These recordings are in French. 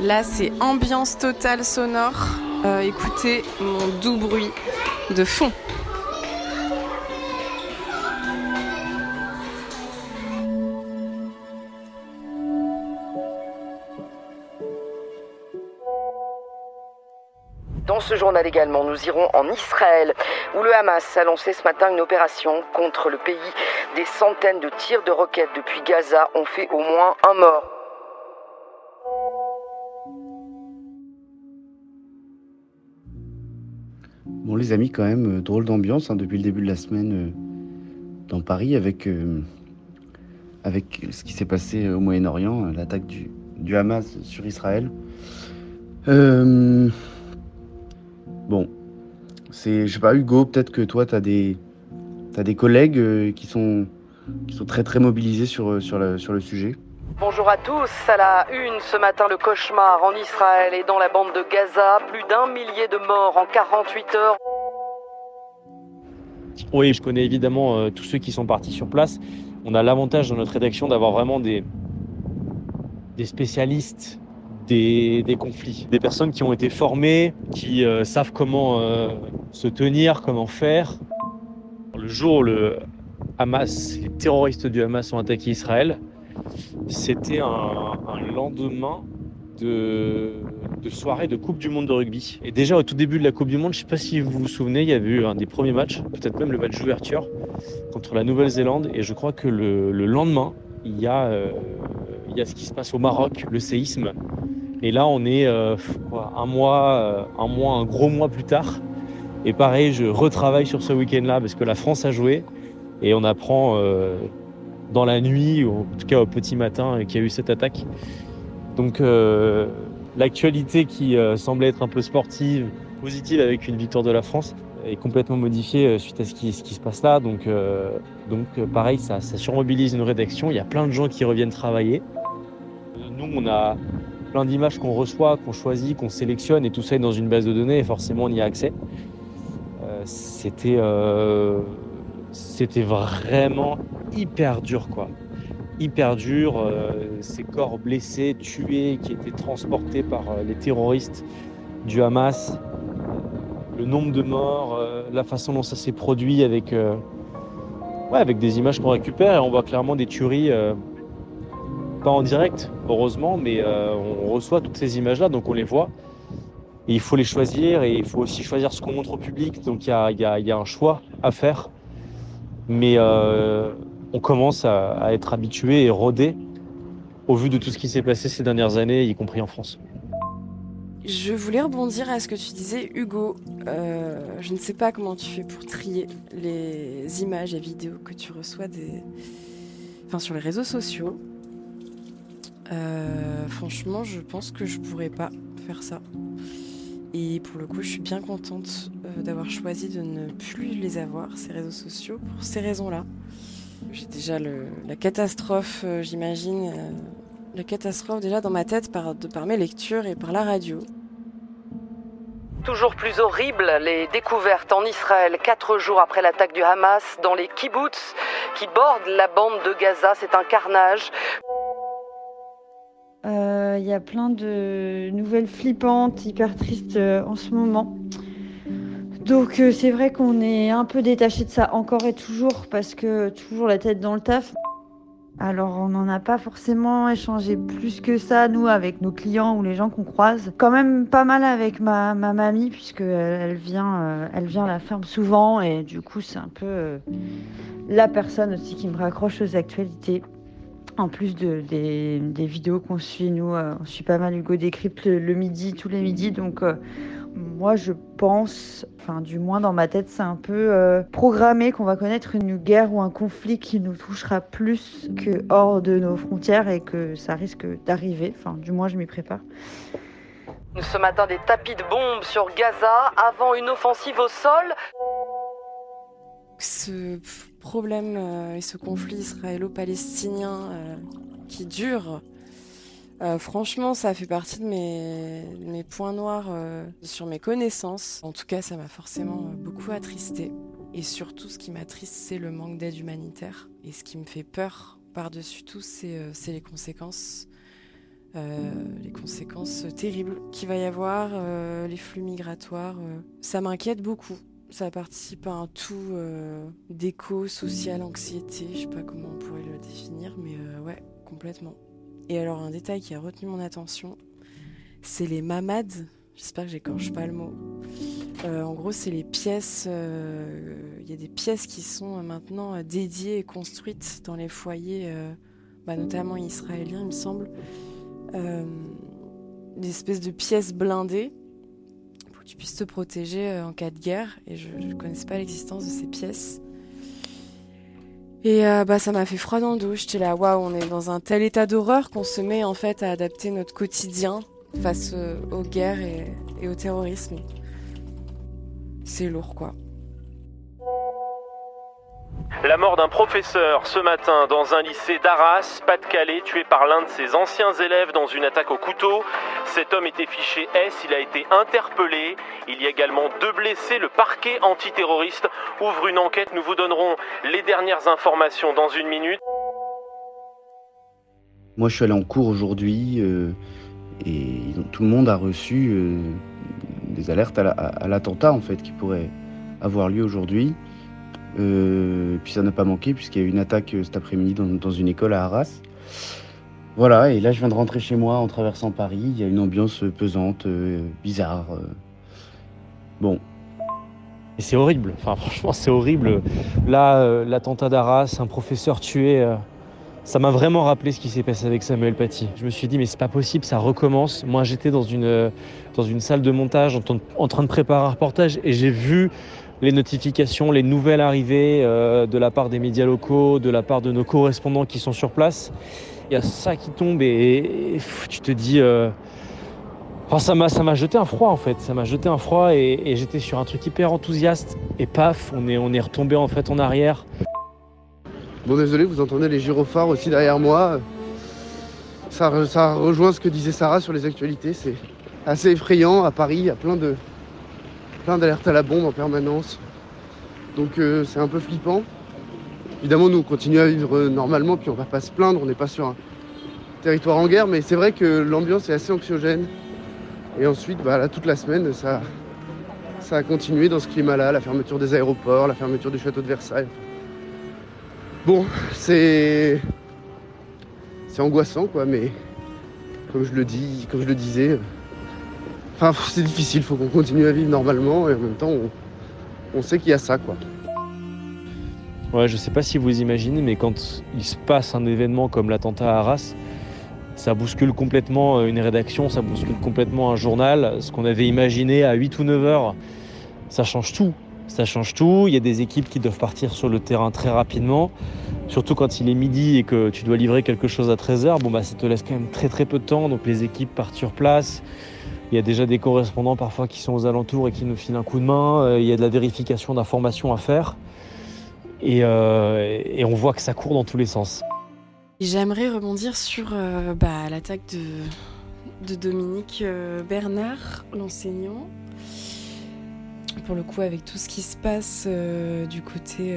Là, c'est ambiance totale sonore. Euh, écoutez mon doux bruit de fond. Dans ce journal également, nous irons en Israël, où le Hamas a lancé ce matin une opération contre le pays. Des centaines de tirs de roquettes depuis Gaza ont fait au moins un mort. Bon les amis, quand même, euh, drôle d'ambiance hein, depuis le début de la semaine euh, dans Paris avec, euh, avec ce qui s'est passé au Moyen-Orient, l'attaque du, Hamas sur Israël. Bon, c'est, je sais pas, Hugo, peut-être que toi, tu as des, t'as des collègues qui, sont, très très mobilisés sur le sujet. Bonjour à tous, à la une ce matin le cauchemar en Israël et dans la bande de Gaza, plus d'un millier de morts en 48 heures. Oui, je connais évidemment euh, tous ceux qui sont partis sur place. On a l'avantage dans notre rédaction d'avoir vraiment des, des spécialistes des, conflits, des personnes qui ont été formées, qui euh, savent comment euh, se tenir, comment faire. Le jour où le Hamas, les terroristes du Hamas ont attaqué Israël, c'était un, lendemain de, soirée de Coupe du Monde de rugby. Et déjà au tout début de la Coupe du Monde, je ne sais pas si vous vous souvenez, il y avait eu un des premiers matchs, peut-être même le match d'ouverture contre la Nouvelle-Zélande. Et je crois que le, le lendemain, il y, a, euh, il y a ce qui se passe au Maroc, le séisme et là, on est euh, un mois, euh, un mois, un gros mois plus tard. Et pareil, je retravaille sur ce week-end-là parce que la France a joué et on apprend dans la nuit, ou en tout cas au petit matin, qu'il y a eu cette attaque. Donc euh, l'actualité qui euh, semblait être un peu sportive, positive avec une victoire de la France, est complètement modifiée suite à ce qui, se passe là. Donc, donc pareil, ça, surmobilise une rédaction. Il y a plein de gens qui reviennent travailler. Nous, on a plein d'images qu'on reçoit, qu'on choisit, qu'on sélectionne et tout ça est dans une base de données et forcément on y a accès. Euh, c'était euh, c'était vraiment hyper dur quoi. Hyper dur, euh, ces corps blessés, tués, qui étaient transportés par euh, les terroristes du Hamas, le nombre de morts, euh, la façon dont ça s'est produit avec, avec des images qu'on récupère et on voit clairement des tueries pas en direct, heureusement, mais on reçoit toutes ces images-là, donc on les voit. Et il faut les choisir et il faut aussi choisir ce qu'on montre au public. Donc il y a, y, y a, un choix à faire. Mais on commence à, être habitué et rodé au vu de tout ce qui s'est passé ces dernières années, y compris en France. Je voulais rebondir à ce que tu disais, Hugo. Euh, je ne sais pas comment tu fais pour trier les images et vidéos que tu reçois sur les réseaux sociaux. Euh, franchement, je pense que je pourrais pas faire ça. Et pour le coup, je suis bien contente euh, d'avoir choisi de ne plus les avoir, ces réseaux sociaux, pour ces raisons-là. J'ai déjà le, la catastrophe, euh, j'imagine, euh, la catastrophe déjà dans ma tête par, de, par mes lectures et par la radio. Toujours plus horrible, les découvertes en Israël, quatre jours après l'attaque du Hamas, dans les kibbutz qui bordent la bande de Gaza. C'est un carnage. Il euh, y a plein de nouvelles flippantes, hyper tristes euh, en ce moment. Donc euh, c'est vrai qu'on est un peu détaché de ça encore et toujours parce que toujours la tête dans le taf. Alors on n'en a pas forcément échangé plus que ça, nous, avec nos clients ou les gens qu'on croise. Quand même pas mal avec ma, ma mamie, puisque elle, vient, euh, elle vient à la ferme souvent et du coup c'est un peu euh, la personne aussi qui me raccroche aux actualités. En plus de, des, vidéos qu'on suit, nous, on suit pas mal Hugo Décrypte le, le midi, tous les midis. Donc, moi, je pense, enfin, du moins dans ma tête, c'est un peu euh, programmé qu'on va connaître une guerre ou un conflit qui nous touchera plus que hors de nos frontières et que ça risque d'arriver. Enfin, du moins, je m'y prépare. Ce matin, des tapis de bombes sur Gaza avant une offensive au sol. Ce problème euh, et ce conflit israélo-palestinien euh, qui dure, euh, franchement, ça fait partie de mes, points noirs euh, sur mes connaissances. En tout cas, ça m'a forcément beaucoup attristé. Et surtout, ce qui m'attriste, c'est le manque d'aide humanitaire. Et ce qui me fait peur par-dessus tout, c'est euh, les conséquences les conséquences terribles qu'il va y avoir, les flux migratoires. ça m'inquiète beaucoup. Ça participe à un tout d'éco, social, anxiété, je sais pas comment on pourrait le définir, mais ouais, complètement. Et alors un détail qui a retenu mon attention, c'est les mamades. J'espère que j'écorche pas le mot. Euh, en gros, c'est les pièces. Euh, il y a des pièces qui sont maintenant euh, dédiées et construites dans les foyers, bah, notamment israéliens, il me semble. des espèces de pièces blindées pour que tu puisses te protéger en cas de guerre. Et je ne connaissais pas l'existence de ces pièces. Et bah ça m'a fait froid dans le dos. J'étais là, waouh, on est dans un tel état d'horreur qu'on se met en fait à adapter notre quotidien face aux guerres et au terrorisme c'est lourd quoi. La mort d'un professeur ce matin dans un lycée d'Arras, Pas-de-Calais, tué par l'un de ses anciens élèves dans une attaque au couteau. Cet homme était fiché S, il a été interpellé. Il y a également deux blessés. Le parquet antiterroriste ouvre une enquête. Nous vous donnerons les dernières informations dans une minute. Moi, je suis allé en cours aujourd'hui euh, et tout le monde a reçu euh, des alertes à l'attentat qui pourrait avoir lieu aujourd'hui. Euh, puis ça n'a pas manqué puisqu'il y a eu une attaque euh, cet après-midi dans, une école à Arras. Voilà, et là je viens de rentrer chez moi en traversant Paris. Il y a une ambiance pesante, euh, bizarre. Bon. Et c'est horrible, enfin franchement c'est horrible. Là, l'attentat d'Arras, un professeur tué ça m'a vraiment rappelé ce qui s'est passé avec Samuel Paty. Je me suis dit, mais c'est pas possible, ça recommence. Moi, j'étais dans une salle de montage en, train de préparer un reportage et j'ai vu les notifications, les nouvelles arrivées euh, de la part des médias locaux, de la part de nos correspondants qui sont sur place. Il y a ça qui tombe et, tu te dis. Euh, ça m'a, jeté un froid en fait, ça m'a jeté un froid et, j'étais sur un truc hyper enthousiaste et paf, on est, on est retombé en fait en arrière. Bon, désolé, vous entendez les gyrophares aussi derrière moi. Ça, ça rejoint ce que disait Sarah sur les actualités. C'est assez effrayant. À Paris, il y a plein de plein d'alertes à la bombe en permanence. Donc euh, c'est un peu flippant. Évidemment, nous on continue à vivre normalement, puis on va pas se plaindre. On n'est pas sur un territoire en guerre, mais c'est vrai que l'ambiance est assez anxiogène. Et ensuite, bah, là, toute la semaine, ça, ça a continué dans ce climat-là, la fermeture des aéroports, la fermeture du château de Versailles. Bon, c'est. C'est angoissant, quoi, mais comme je le dis, comme je le disais, enfin, c'est difficile, faut qu'on continue à vivre normalement et en même temps, on, sait qu'il y a ça, quoi. Ouais, je sais pas si vous imaginez, mais quand il se passe un événement comme l'attentat à Arras, ça bouscule complètement une rédaction, ça bouscule complètement un journal. Ce qu'on avait imaginé à 8 ou 9 heures, ça change tout ça change tout. Il y a des équipes qui doivent partir sur le terrain très rapidement. Surtout quand il est midi et que tu dois livrer quelque chose à 13h, bon bah ça te laisse quand même très très peu de temps. Donc les équipes partent sur place. Il y a déjà des correspondants parfois qui sont aux alentours et qui nous filent un coup de main. Euh, il y a de la vérification d'informations à faire. Et, euh, on voit que ça court dans tous les sens. J'aimerais rebondir sur euh, bah, l'attaque de, Dominique Bernard, l'enseignant pour le coup avec tout ce qui se passe du côté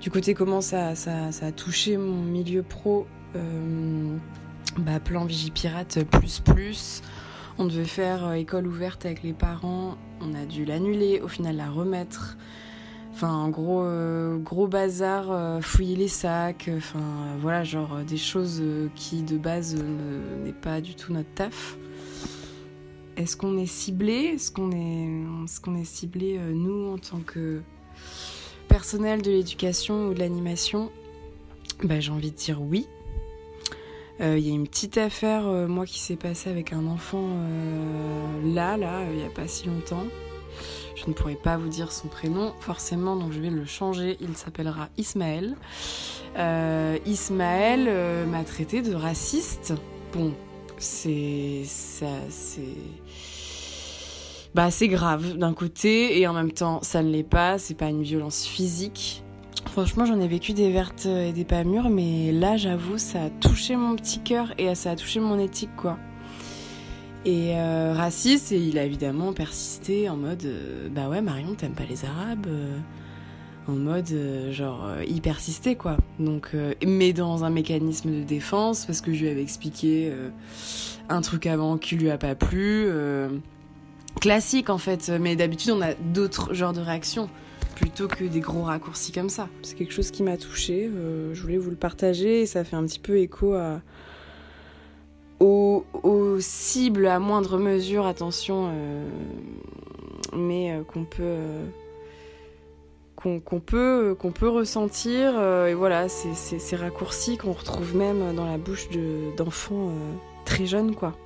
du côté comment ça, a touché mon milieu pro bah, plan Vigipirate plus plus on devait faire école ouverte avec les parents. On a dû l'annuler au final la remettre. Enfin en gros gros bazar fouiller les sacs enfin voilà genre des choses qui de base n'est pas du tout notre taf. Est-ce qu'on est ciblé? Est-ce qu'on est, est, qu'on est ciblé, euh, nous, en tant que personnel de l'éducation ou de l'animation? Bah, J'ai envie de dire oui. Euh, il y a une petite affaire, euh, moi, qui s'est passée avec un enfant là, là, il n'y a pas si longtemps. Je ne pourrais pas vous dire son prénom, forcément, donc je vais le changer. Il s'appellera Ismaël. Ismaël m'a traité de raciste. Bon, c'est ça c'est bah c'est grave d'un côté et en même temps ça ne l'est pas c'est pas une violence physique franchement j'en ai vécu des vertes et des pas mûres mais là j'avoue ça a touché mon petit cœur et ça a touché mon éthique quoi et euh, raciste et il a évidemment persisté en mode euh, bah ouais Marion t'aimes pas les arabes euh, en mode genre il persistait quoi. Donc mais dans un mécanisme de défense parce que je lui avais expliqué un truc avant qui lui a pas plu. classique en fait, mais d'habitude on a d'autres genres de réactions plutôt que des gros raccourcis comme ça. C'est quelque chose qui m'a touchée, euh, je voulais vous le partager et ça fait un petit peu écho aux, cibles à moindre mesure, attention, euh, mais euh, qu'on peut qu'on peut qu'on peut ressentir et voilà c'est ces raccourcis qu'on retrouve même dans la bouche de- d'enfants très jeunes quoi